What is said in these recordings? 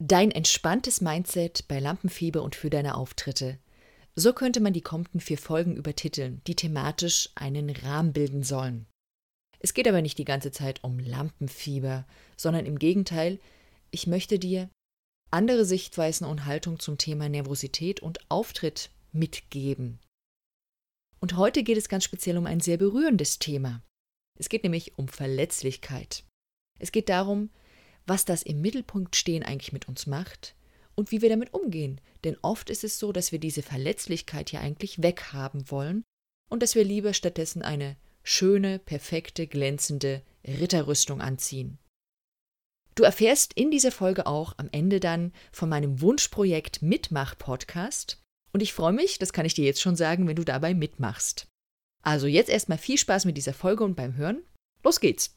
Dein entspanntes Mindset bei Lampenfieber und für deine Auftritte. So könnte man die kommenden vier Folgen übertiteln, die thematisch einen Rahmen bilden sollen. Es geht aber nicht die ganze Zeit um Lampenfieber, sondern im Gegenteil, ich möchte dir andere Sichtweisen und Haltung zum Thema Nervosität und Auftritt mitgeben. Und heute geht es ganz speziell um ein sehr berührendes Thema. Es geht nämlich um Verletzlichkeit. Es geht darum, was das im Mittelpunkt stehen eigentlich mit uns macht und wie wir damit umgehen. Denn oft ist es so, dass wir diese Verletzlichkeit ja eigentlich weghaben wollen und dass wir lieber stattdessen eine schöne, perfekte, glänzende Ritterrüstung anziehen. Du erfährst in dieser Folge auch am Ende dann von meinem Wunschprojekt Mitmach-Podcast. Und ich freue mich, das kann ich dir jetzt schon sagen, wenn du dabei mitmachst. Also jetzt erstmal viel Spaß mit dieser Folge und beim Hören. Los geht's!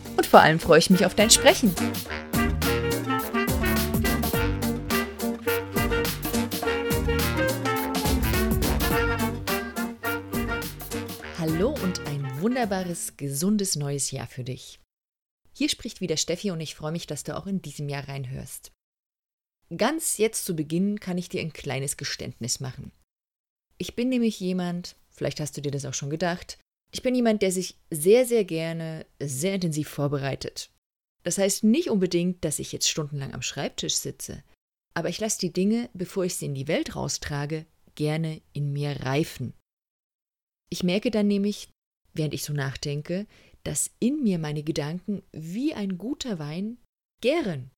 und vor allem freue ich mich auf dein Sprechen. Hallo und ein wunderbares, gesundes neues Jahr für dich. Hier spricht wieder Steffi und ich freue mich, dass du auch in diesem Jahr reinhörst. Ganz jetzt zu Beginn kann ich dir ein kleines Geständnis machen. Ich bin nämlich jemand, vielleicht hast du dir das auch schon gedacht, ich bin jemand, der sich sehr, sehr gerne sehr intensiv vorbereitet. Das heißt nicht unbedingt, dass ich jetzt stundenlang am Schreibtisch sitze, aber ich lasse die Dinge, bevor ich sie in die Welt raustrage, gerne in mir reifen. Ich merke dann nämlich, während ich so nachdenke, dass in mir meine Gedanken wie ein guter Wein gären.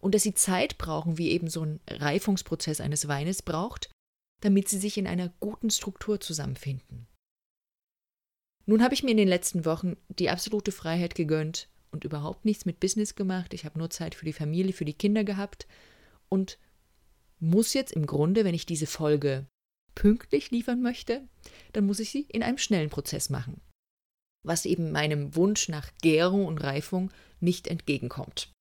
Und dass sie Zeit brauchen, wie eben so ein Reifungsprozess eines Weines braucht, damit sie sich in einer guten Struktur zusammenfinden. Nun habe ich mir in den letzten Wochen die absolute Freiheit gegönnt und überhaupt nichts mit Business gemacht. Ich habe nur Zeit für die Familie, für die Kinder gehabt und muss jetzt im Grunde, wenn ich diese Folge pünktlich liefern möchte, dann muss ich sie in einem schnellen Prozess machen, was eben meinem Wunsch nach Gärung und Reifung nicht entgegenkommt.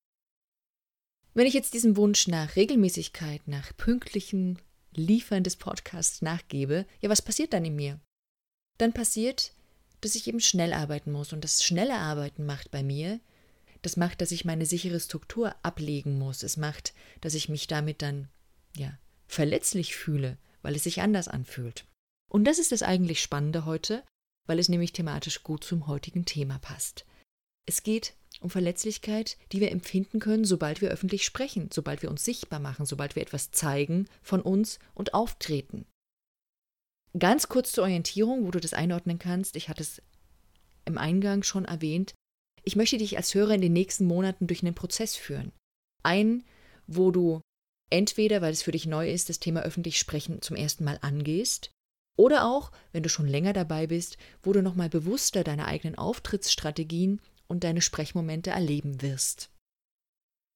Wenn ich jetzt diesem Wunsch nach Regelmäßigkeit, nach pünktlichen Liefern des Podcasts nachgebe, ja, was passiert dann in mir? Dann passiert, dass ich eben schnell arbeiten muss. Und das schnelle Arbeiten macht bei mir, das macht, dass ich meine sichere Struktur ablegen muss. Es macht, dass ich mich damit dann, ja, verletzlich fühle, weil es sich anders anfühlt. Und das ist das eigentlich Spannende heute, weil es nämlich thematisch gut zum heutigen Thema passt. Es geht um Verletzlichkeit, die wir empfinden können, sobald wir öffentlich sprechen, sobald wir uns sichtbar machen, sobald wir etwas zeigen von uns und auftreten. Ganz kurz zur Orientierung, wo du das einordnen kannst. Ich hatte es im Eingang schon erwähnt. Ich möchte dich als Hörer in den nächsten Monaten durch einen Prozess führen. Einen, wo du entweder, weil es für dich neu ist, das Thema öffentlich sprechen zum ersten Mal angehst, oder auch, wenn du schon länger dabei bist, wo du nochmal bewusster deine eigenen Auftrittsstrategien und deine Sprechmomente erleben wirst.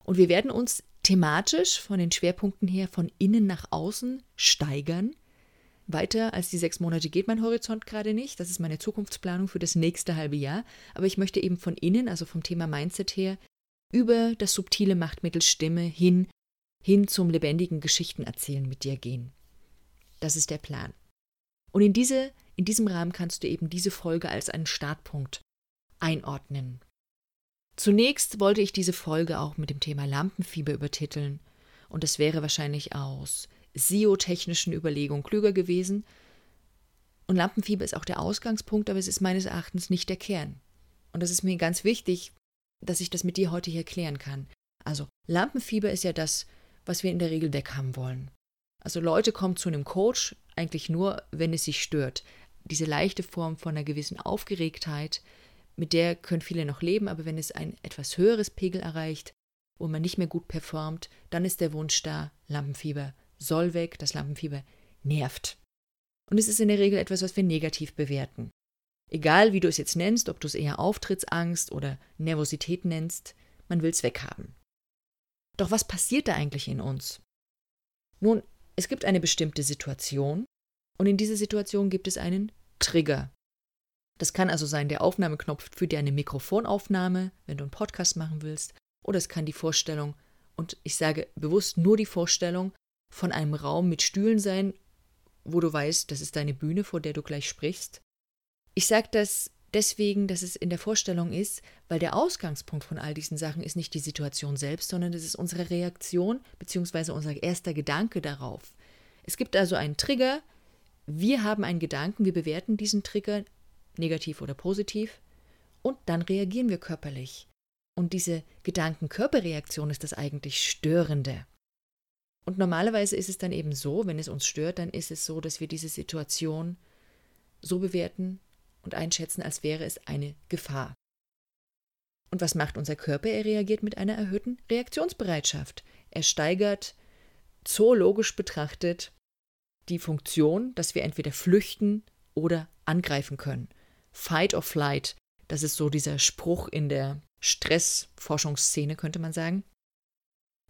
Und wir werden uns thematisch von den Schwerpunkten her von innen nach außen steigern, weiter als die sechs Monate geht mein Horizont gerade nicht. Das ist meine Zukunftsplanung für das nächste halbe Jahr. Aber ich möchte eben von innen, also vom Thema Mindset her, über das subtile Machtmittel Stimme hin, hin zum lebendigen Geschichtenerzählen mit dir gehen. Das ist der Plan. Und in, diese, in diesem Rahmen kannst du eben diese Folge als einen Startpunkt einordnen. Zunächst wollte ich diese Folge auch mit dem Thema Lampenfieber übertiteln. Und das wäre wahrscheinlich aus SEO-technischen Überlegungen klüger gewesen. Und Lampenfieber ist auch der Ausgangspunkt, aber es ist meines Erachtens nicht der Kern. Und das ist mir ganz wichtig, dass ich das mit dir heute hier klären kann. Also Lampenfieber ist ja das, was wir in der Regel weghaben wollen. Also Leute kommen zu einem Coach eigentlich nur, wenn es sich stört. Diese leichte Form von einer gewissen Aufgeregtheit, mit der können viele noch leben, aber wenn es ein etwas höheres Pegel erreicht, wo man nicht mehr gut performt, dann ist der Wunsch da, Lampenfieber soll weg, das Lampenfieber nervt. Und es ist in der Regel etwas, was wir negativ bewerten. Egal wie du es jetzt nennst, ob du es eher Auftrittsangst oder Nervosität nennst, man will es weghaben. Doch was passiert da eigentlich in uns? Nun, es gibt eine bestimmte Situation und in dieser Situation gibt es einen Trigger. Das kann also sein der Aufnahmeknopf für deine Mikrofonaufnahme, wenn du einen Podcast machen willst, oder es kann die Vorstellung, und ich sage bewusst nur die Vorstellung, von einem Raum mit Stühlen sein, wo du weißt, das ist deine Bühne, vor der du gleich sprichst. Ich sage das deswegen, dass es in der Vorstellung ist, weil der Ausgangspunkt von all diesen Sachen ist nicht die Situation selbst, sondern es ist unsere Reaktion bzw. unser erster Gedanke darauf. Es gibt also einen Trigger, wir haben einen Gedanken, wir bewerten diesen Trigger negativ oder positiv und dann reagieren wir körperlich. Und diese Gedanken-Körperreaktion ist das eigentlich Störende. Und normalerweise ist es dann eben so, wenn es uns stört, dann ist es so, dass wir diese Situation so bewerten und einschätzen, als wäre es eine Gefahr. Und was macht unser Körper? Er reagiert mit einer erhöhten Reaktionsbereitschaft. Er steigert zoologisch betrachtet die Funktion, dass wir entweder flüchten oder angreifen können. Fight or flight, das ist so dieser Spruch in der Stressforschungsszene, könnte man sagen.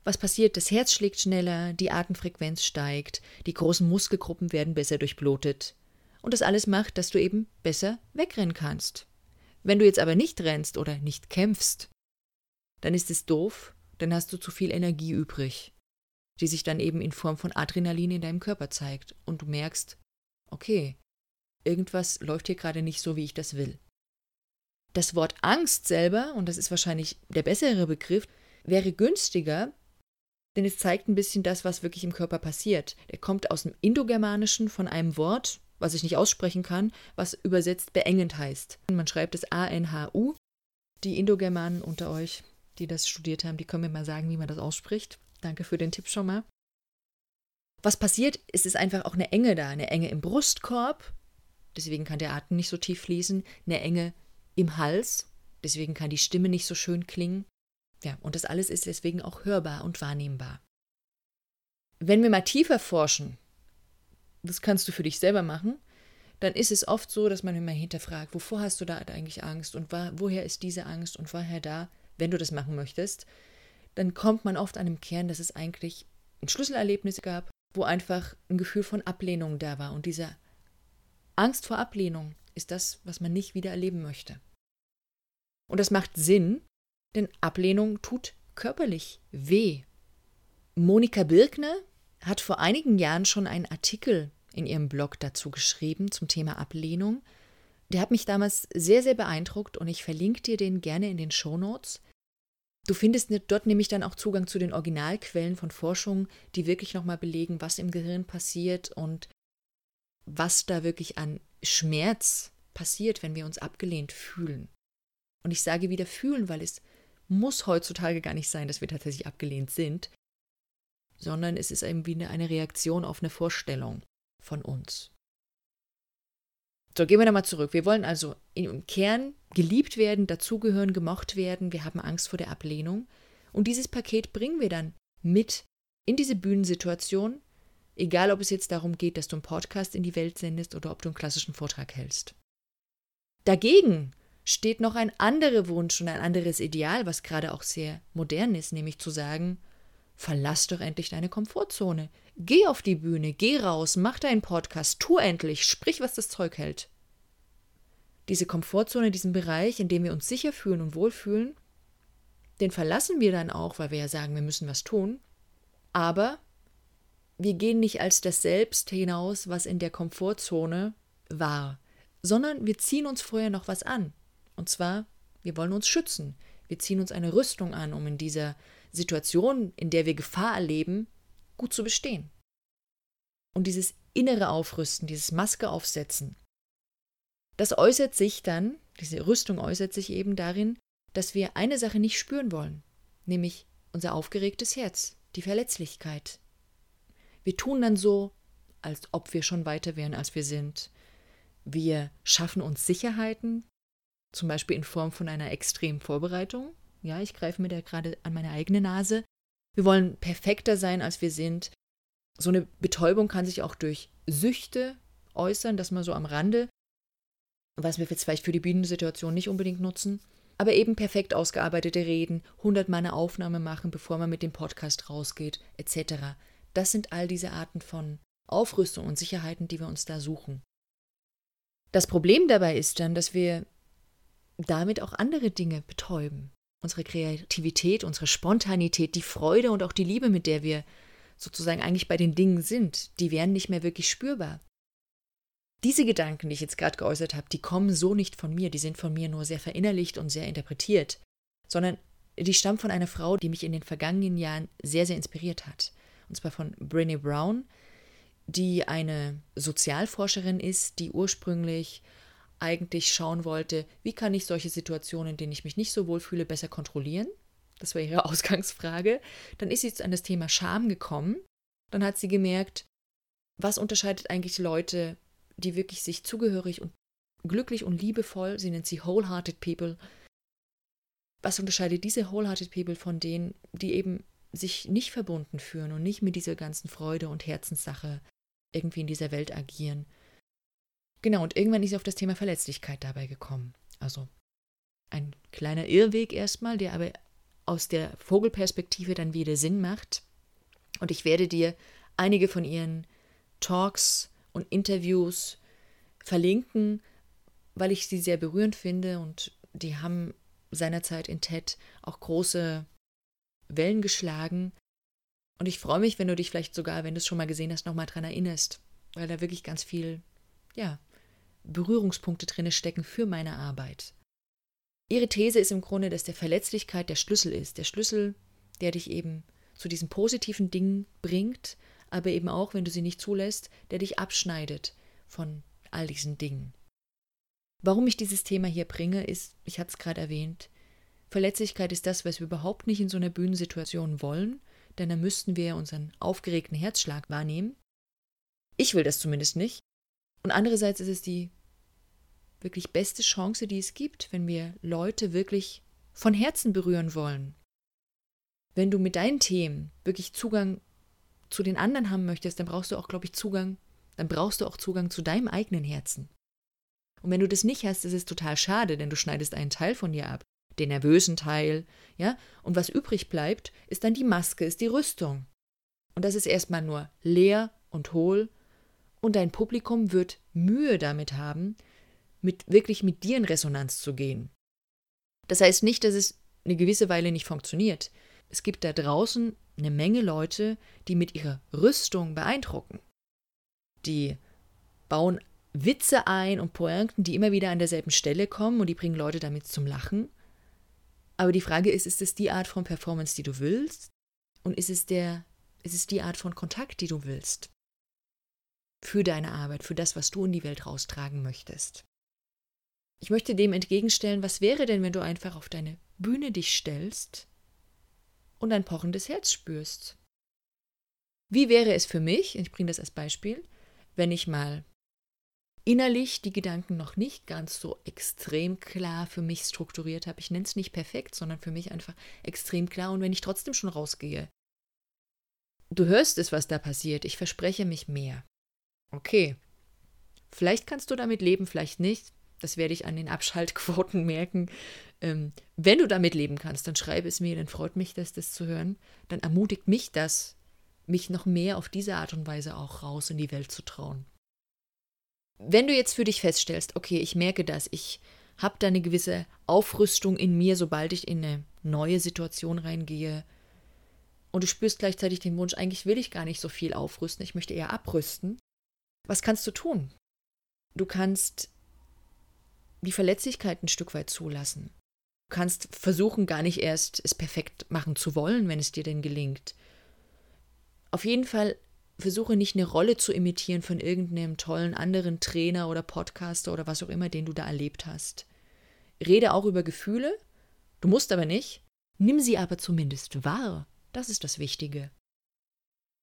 Was passiert? Das Herz schlägt schneller, die Atemfrequenz steigt, die großen Muskelgruppen werden besser durchblutet. Und das alles macht, dass du eben besser wegrennen kannst. Wenn du jetzt aber nicht rennst oder nicht kämpfst, dann ist es doof, dann hast du zu viel Energie übrig, die sich dann eben in Form von Adrenalin in deinem Körper zeigt und du merkst, okay, irgendwas läuft hier gerade nicht so, wie ich das will. Das Wort Angst selber, und das ist wahrscheinlich der bessere Begriff, wäre günstiger, denn es zeigt ein bisschen das, was wirklich im Körper passiert. Er kommt aus dem Indogermanischen von einem Wort, was ich nicht aussprechen kann, was übersetzt beengend heißt. Man schreibt es A-N-H-U. Die Indogermanen unter euch, die das studiert haben, die können mir mal sagen, wie man das ausspricht. Danke für den Tipp schon mal. Was passiert, ist es einfach auch eine Enge da, eine Enge im Brustkorb, deswegen kann der Atem nicht so tief fließen, eine Enge im Hals, deswegen kann die Stimme nicht so schön klingen. Ja, und das alles ist deswegen auch hörbar und wahrnehmbar. Wenn wir mal tiefer forschen, das kannst du für dich selber machen, dann ist es oft so, dass man immer hinterfragt, wovor hast du da eigentlich Angst und woher ist diese Angst und woher da, wenn du das machen möchtest, dann kommt man oft an dem Kern, dass es eigentlich ein Schlüsselerlebnis gab, wo einfach ein Gefühl von Ablehnung da war. Und diese Angst vor Ablehnung ist das, was man nicht wieder erleben möchte. Und das macht Sinn, denn Ablehnung tut körperlich weh. Monika Birkner hat vor einigen Jahren schon einen Artikel in ihrem Blog dazu geschrieben zum Thema Ablehnung. Der hat mich damals sehr, sehr beeindruckt und ich verlinke dir den gerne in den Show Notes. Du findest dort nämlich dann auch Zugang zu den Originalquellen von Forschung, die wirklich nochmal belegen, was im Gehirn passiert und was da wirklich an Schmerz passiert, wenn wir uns abgelehnt fühlen. Und ich sage wieder fühlen, weil es muss heutzutage gar nicht sein, dass wir tatsächlich abgelehnt sind, sondern es ist eben wie eine Reaktion auf eine Vorstellung von uns. So, gehen wir nochmal zurück. Wir wollen also im Kern geliebt werden, dazugehören, gemocht werden. Wir haben Angst vor der Ablehnung. Und dieses Paket bringen wir dann mit in diese Bühnensituation, egal ob es jetzt darum geht, dass du einen Podcast in die Welt sendest oder ob du einen klassischen Vortrag hältst. Dagegen steht noch ein anderer Wunsch und ein anderes Ideal, was gerade auch sehr modern ist, nämlich zu sagen, verlass doch endlich deine Komfortzone. Geh auf die Bühne, geh raus, mach deinen Podcast, tu endlich, sprich, was das Zeug hält. Diese Komfortzone, diesen Bereich, in dem wir uns sicher fühlen und wohlfühlen, den verlassen wir dann auch, weil wir ja sagen, wir müssen was tun. Aber wir gehen nicht als das Selbst hinaus, was in der Komfortzone war, sondern wir ziehen uns vorher noch was an. Und zwar, wir wollen uns schützen. Wir ziehen uns eine Rüstung an, um in dieser Situation, in der wir Gefahr erleben, gut zu bestehen. Und dieses innere Aufrüsten, dieses Maske aufsetzen, das äußert sich dann, diese Rüstung äußert sich eben darin, dass wir eine Sache nicht spüren wollen, nämlich unser aufgeregtes Herz, die Verletzlichkeit. Wir tun dann so, als ob wir schon weiter wären, als wir sind. Wir schaffen uns Sicherheiten, zum Beispiel in Form von einer extremen Vorbereitung. Ja, ich greife mir da gerade an meine eigene Nase. Wir wollen perfekter sein, als wir sind. So eine Betäubung kann sich auch durch Süchte äußern, das mal so am Rande. was wir jetzt vielleicht für die Bühnensituation nicht unbedingt nutzen. Aber eben perfekt ausgearbeitete Reden, 100 Mal eine Aufnahme machen, bevor man mit dem Podcast rausgeht, etc. Das sind all diese Arten von Aufrüstung und Sicherheiten, die wir uns da suchen. Das Problem dabei ist dann, dass wir damit auch andere Dinge betäuben. Unsere Kreativität, unsere Spontanität, die Freude und auch die Liebe, mit der wir sozusagen eigentlich bei den Dingen sind, die werden nicht mehr wirklich spürbar. Diese Gedanken, die ich jetzt gerade geäußert habe, die kommen so nicht von mir, die sind von mir nur sehr verinnerlicht und sehr interpretiert, sondern die stammen von einer Frau, die mich in den vergangenen Jahren sehr, sehr inspiriert hat. Und zwar von Brené Brown, die eine Sozialforscherin ist, die ursprünglich eigentlich schauen wollte, wie kann ich solche Situationen, in denen ich mich nicht so wohl fühle, besser kontrollieren. Das war ihre Ausgangsfrage. Dann ist sie jetzt an das Thema Scham gekommen. Dann hat sie gemerkt, was unterscheidet eigentlich Leute, die wirklich sich zugehörig und glücklich und liebevoll, sie nennt sie wholehearted people, was unterscheidet diese wholehearted people von denen, die eben sich nicht verbunden fühlen und nicht mit dieser ganzen Freude und Herzenssache irgendwie in dieser Welt agieren. Genau, und irgendwann ist sie auf das Thema Verletzlichkeit dabei gekommen. Also ein kleiner Irrweg erstmal, der aber aus der Vogelperspektive dann wieder Sinn macht. Und ich werde dir einige von ihren Talks und Interviews verlinken, weil ich sie sehr berührend finde und die haben seinerzeit in TED auch große Wellen geschlagen. Und ich freue mich, wenn du dich vielleicht sogar, wenn du es schon mal gesehen hast, nochmal dran erinnerst, weil da wirklich ganz viel, ja, Berührungspunkte drin stecken für meine Arbeit. Ihre These ist im Grunde, dass der Verletzlichkeit der Schlüssel ist. Der Schlüssel, der dich eben zu diesen positiven Dingen bringt, aber eben auch, wenn du sie nicht zulässt, der dich abschneidet von all diesen Dingen. Warum ich dieses Thema hier bringe, ist, ich hatte es gerade erwähnt, Verletzlichkeit ist das, was wir überhaupt nicht in so einer Bühnensituation wollen, denn dann müssten wir unseren aufgeregten Herzschlag wahrnehmen. Ich will das zumindest nicht. Und andererseits ist es die wirklich beste Chance, die es gibt, wenn wir Leute wirklich von Herzen berühren wollen. Wenn du mit deinen Themen wirklich Zugang zu den anderen haben möchtest, dann brauchst du auch, glaube ich, Zugang, dann brauchst du auch Zugang zu deinem eigenen Herzen. Und wenn du das nicht hast, ist es total schade, denn du schneidest einen Teil von dir ab, den nervösen Teil, ja, und was übrig bleibt, ist dann die Maske, ist die Rüstung. Und das ist erstmal nur leer und hohl, und dein Publikum wird Mühe damit haben, mit, wirklich mit dir in Resonanz zu gehen. Das heißt nicht, dass es eine gewisse Weile nicht funktioniert. Es gibt da draußen eine Menge Leute, die mit ihrer Rüstung beeindrucken. Die bauen Witze ein und Pointen, die immer wieder an derselben Stelle kommen und die bringen Leute damit zum Lachen. Aber die Frage ist, ist es die Art von Performance, die du willst? Und ist es der, ist es die Art von Kontakt, die du willst? Für deine Arbeit, für das, was du in die Welt raustragen möchtest. Ich möchte dem entgegenstellen, was wäre denn, wenn du einfach auf deine Bühne dich stellst und ein pochendes Herz spürst? Wie wäre es für mich, ich bringe das als Beispiel, wenn ich mal innerlich die Gedanken noch nicht ganz so extrem klar für mich strukturiert habe. Ich nenne es nicht perfekt, sondern für mich einfach extrem klar. Und wenn ich trotzdem schon rausgehe, du hörst es, was da passiert. Ich verspreche mich mehr. Okay. Vielleicht kannst du damit leben, vielleicht nicht. Das werde ich an den Abschaltquoten merken. Ähm, wenn du damit leben kannst, dann schreibe es mir, dann freut mich das, das zu hören. Dann ermutigt mich das, mich noch mehr auf diese Art und Weise auch raus in die Welt zu trauen. Wenn du jetzt für dich feststellst, okay, ich merke das, ich habe da eine gewisse Aufrüstung in mir, sobald ich in eine neue Situation reingehe, und du spürst gleichzeitig den Wunsch, eigentlich will ich gar nicht so viel aufrüsten, ich möchte eher abrüsten. Was kannst du tun? Du kannst die Verletzlichkeit ein Stück weit zulassen. Du kannst versuchen, gar nicht erst es perfekt machen zu wollen, wenn es dir denn gelingt. Auf jeden Fall versuche nicht eine Rolle zu imitieren von irgendeinem tollen anderen Trainer oder Podcaster oder was auch immer, den du da erlebt hast. Rede auch über Gefühle, du musst aber nicht, nimm sie aber zumindest wahr. Das ist das Wichtige.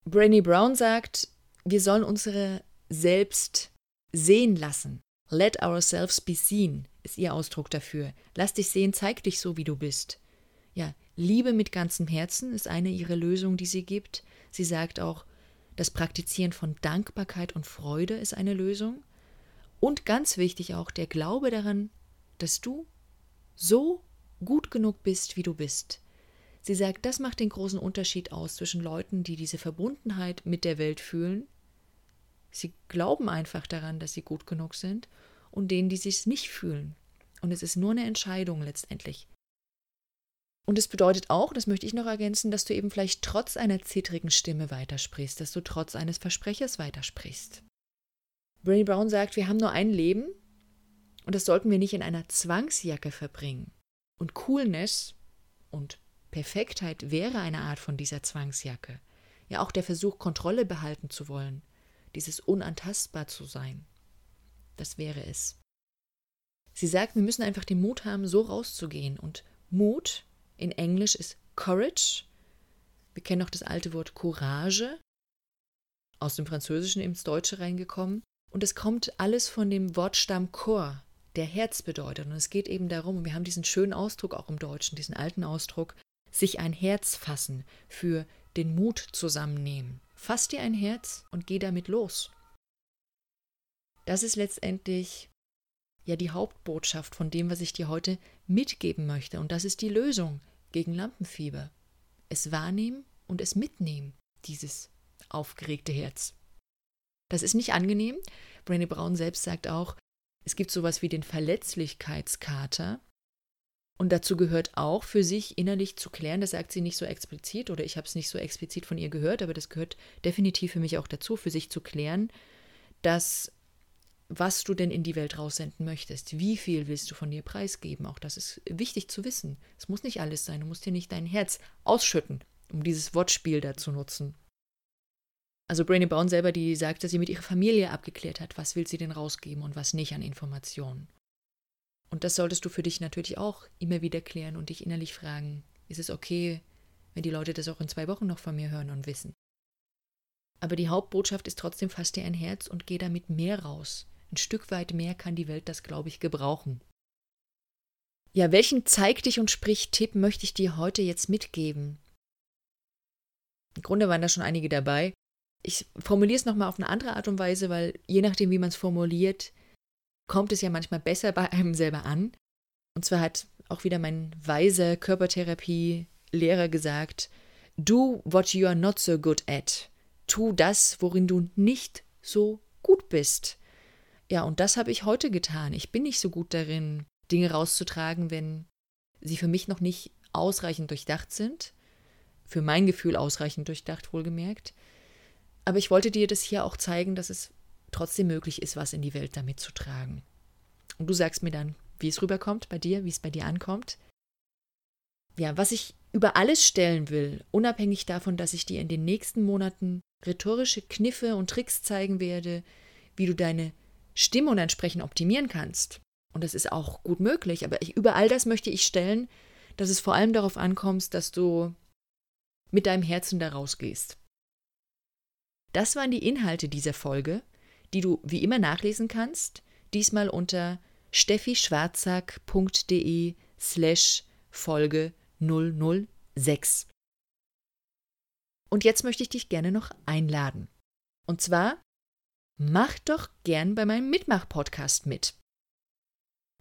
Brainy Brown sagt, wir sollen unsere selbst sehen lassen. Let ourselves be seen ist ihr Ausdruck dafür. Lass dich sehen, zeig dich so, wie du bist. Ja, Liebe mit ganzem Herzen ist eine ihrer Lösungen, die sie gibt. Sie sagt auch, das Praktizieren von Dankbarkeit und Freude ist eine Lösung. Und ganz wichtig auch der Glaube daran, dass du so gut genug bist, wie du bist. Sie sagt, das macht den großen Unterschied aus zwischen Leuten, die diese Verbundenheit mit der Welt fühlen. Sie glauben einfach daran, dass sie gut genug sind, und denen, die sich nicht fühlen. Und es ist nur eine Entscheidung letztendlich. Und es bedeutet auch, das möchte ich noch ergänzen, dass du eben vielleicht trotz einer zittrigen Stimme weitersprichst, dass du trotz eines Versprechers weitersprichst. Brené Brown sagt, wir haben nur ein Leben und das sollten wir nicht in einer Zwangsjacke verbringen. Und Coolness und Perfektheit wäre eine Art von dieser Zwangsjacke. Ja, auch der Versuch, Kontrolle behalten zu wollen, dieses unantastbar zu sein. Das wäre es. Sie sagt, wir müssen einfach den Mut haben, so rauszugehen. Und Mut in Englisch ist Courage. Wir kennen auch das alte Wort Courage, aus dem Französischen ins Deutsche reingekommen. Und es kommt alles von dem Wortstamm Cor, der Herz bedeutet. Und es geht eben darum, und wir haben diesen schönen Ausdruck auch im Deutschen, diesen alten Ausdruck, sich ein Herz fassen, für den Mut zusammennehmen. Fass dir ein Herz und geh damit los. Das ist letztendlich ja die Hauptbotschaft von dem, was ich dir heute mitgeben möchte. Und das ist die Lösung gegen Lampenfieber. Es wahrnehmen und es mitnehmen, dieses aufgeregte Herz. Das ist nicht angenehm. Brené Brown selbst sagt auch, es gibt sowas wie den Verletzlichkeitskater. Und dazu gehört auch für sich innerlich zu klären, das sagt sie nicht so explizit oder ich habe es nicht so explizit von ihr gehört, aber das gehört definitiv für mich auch dazu, für sich zu klären, dass was du denn in die Welt raussenden möchtest. Wie viel willst du von dir preisgeben? Auch das ist wichtig zu wissen. Es muss nicht alles sein. Du musst dir nicht dein Herz ausschütten, um dieses Wortspiel da zu nutzen. Also Brainy Brown selber, die sagt, dass sie mit ihrer Familie abgeklärt hat, was will sie denn rausgeben und was nicht an Informationen. Und das solltest du für dich natürlich auch immer wieder klären und dich innerlich fragen, ist es okay, wenn die Leute das auch in zwei Wochen noch von mir hören und wissen? Aber die Hauptbotschaft ist trotzdem, fass dir ein Herz und geh damit mehr raus. Ein Stück weit mehr kann die Welt das, glaube ich, gebrauchen. Ja, welchen Zeig dich und sprich Tipp möchte ich dir heute jetzt mitgeben? Im Grunde waren da schon einige dabei. Ich formuliere es nochmal auf eine andere Art und Weise, weil je nachdem, wie man es formuliert, kommt es ja manchmal besser bei einem selber an. Und zwar hat auch wieder mein weiser Körpertherapie-Lehrer gesagt, do what you are not so good at. Tu das, worin du nicht so gut bist. Ja, und das habe ich heute getan. Ich bin nicht so gut darin, Dinge rauszutragen, wenn sie für mich noch nicht ausreichend durchdacht sind. Für mein Gefühl ausreichend durchdacht, wohlgemerkt. Aber ich wollte dir das hier auch zeigen, dass es trotzdem möglich ist, was in die Welt damit zu tragen. Und du sagst mir dann, wie es rüberkommt bei dir, wie es bei dir ankommt. Ja, was ich über alles stellen will, unabhängig davon, dass ich dir in den nächsten Monaten rhetorische Kniffe und Tricks zeigen werde, wie du deine Stimme entsprechend optimieren kannst. Und das ist auch gut möglich, aber ich, über all das möchte ich stellen, dass es vor allem darauf ankommt, dass du mit deinem Herzen da rausgehst. Das waren die Inhalte dieser Folge, die du wie immer nachlesen kannst, diesmal unter steffischwarzack.de slash Folge 006. Und jetzt möchte ich dich gerne noch einladen. Und zwar mach doch gern bei meinem Mitmach-Podcast mit.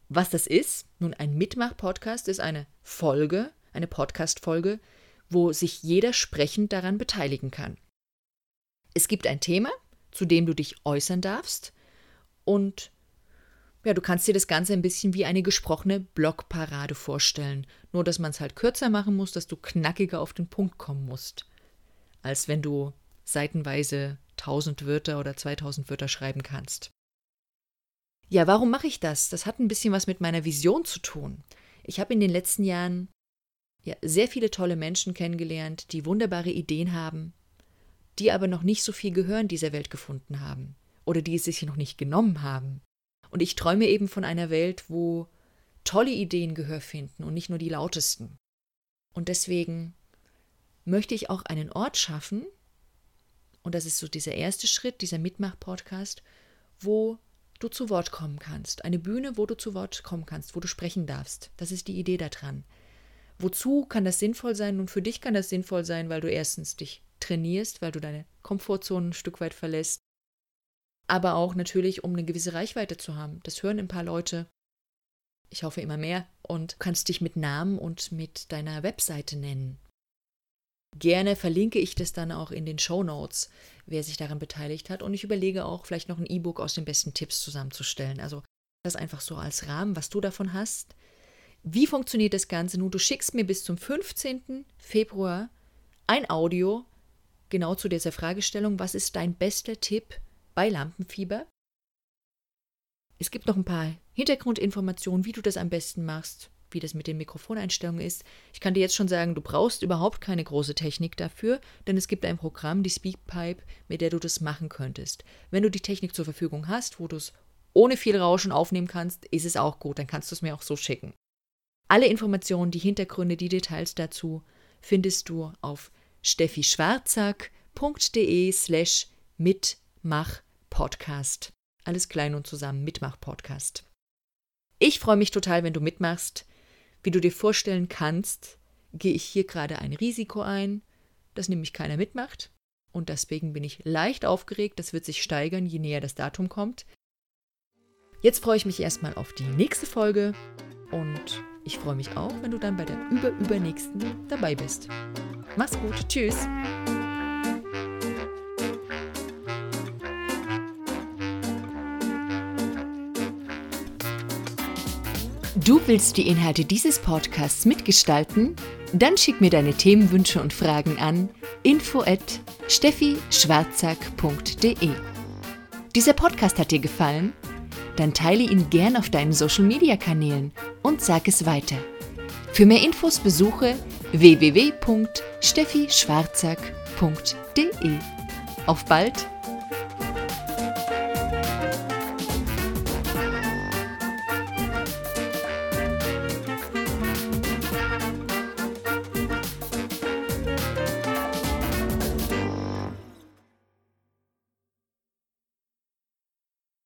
Was das ist? Nun, ein Mitmach-Podcast ist eine Folge, eine Podcast-Folge, wo sich jeder sprechend daran beteiligen kann. Es gibt ein Thema, zu dem du dich äußern darfst und ja, du kannst dir das Ganze ein bisschen wie eine gesprochene Blogparade vorstellen, nur dass man es halt kürzer machen muss, dass du knackiger auf den Punkt kommen musst, als wenn du seitenweise 1000 Wörter oder 2000 Wörter schreiben kannst. Ja, warum mache ich das? Das hat ein bisschen was mit meiner Vision zu tun. Ich habe in den letzten Jahren ja, sehr viele tolle Menschen kennengelernt, die wunderbare Ideen haben, die aber noch nicht so viel Gehör in dieser Welt gefunden haben oder die es sich noch nicht genommen haben. Und ich träume eben von einer Welt, wo tolle Ideen Gehör finden und nicht nur die lautesten. Und deswegen möchte ich auch einen Ort schaffen, und das ist so dieser erste Schritt, dieser Mitmach-Podcast, wo du zu Wort kommen kannst. Eine Bühne, wo du zu Wort kommen kannst, wo du sprechen darfst. Das ist die Idee daran. Wozu kann das sinnvoll sein? Nun, für dich kann das sinnvoll sein, weil du erstens dich trainierst, weil du deine Komfortzone ein Stück weit verlässt aber auch natürlich, um eine gewisse Reichweite zu haben. Das hören ein paar Leute. Ich hoffe immer mehr. Und kannst dich mit Namen und mit deiner Webseite nennen. Gerne verlinke ich das dann auch in den Show Notes, wer sich daran beteiligt hat. Und ich überlege auch, vielleicht noch ein E-Book aus den besten Tipps zusammenzustellen. Also das einfach so als Rahmen, was du davon hast. Wie funktioniert das Ganze? Nun, du schickst mir bis zum 15. Februar ein Audio genau zu dieser Fragestellung, was ist dein bester Tipp bei Lampenfieber? Es gibt noch ein paar Hintergrundinformationen, wie du das am besten machst, wie das mit den Mikrofoneinstellungen ist. Ich kann dir jetzt schon sagen, du brauchst überhaupt keine große Technik dafür, denn es gibt ein Programm, die Speakpipe, mit der du das machen könntest. Wenn du die Technik zur Verfügung hast, wo du es ohne viel Rauschen aufnehmen kannst, ist es auch gut, dann kannst du es mir auch so schicken. Alle Informationen, die Hintergründe, die Details dazu findest du auf steffischwarzack.de slash mitmachpodcast. Alles klein und zusammen, Mitmach-Podcast. Ich freue mich total, wenn du mitmachst. Wie du dir vorstellen kannst, gehe ich hier gerade ein Risiko ein, das nämlich keiner mitmacht. Und deswegen bin ich leicht aufgeregt. Das wird sich steigern, je näher das Datum kommt. Jetzt freue ich mich erstmal auf die nächste Folge und ich freue mich auch, wenn du dann bei der überübernächsten dabei bist. Mach's gut. Tschüss. Du willst die Inhalte dieses Podcasts mitgestalten? Dann schick mir deine Themenwünsche und Fragen an info at steffischwarzack.de. Dieser Podcast hat dir gefallen? Dann teile ihn gern auf deinen Social Media Kanälen und sag es weiter. Für mehr Infos besuche www.steffischwarzack.de. Auf bald!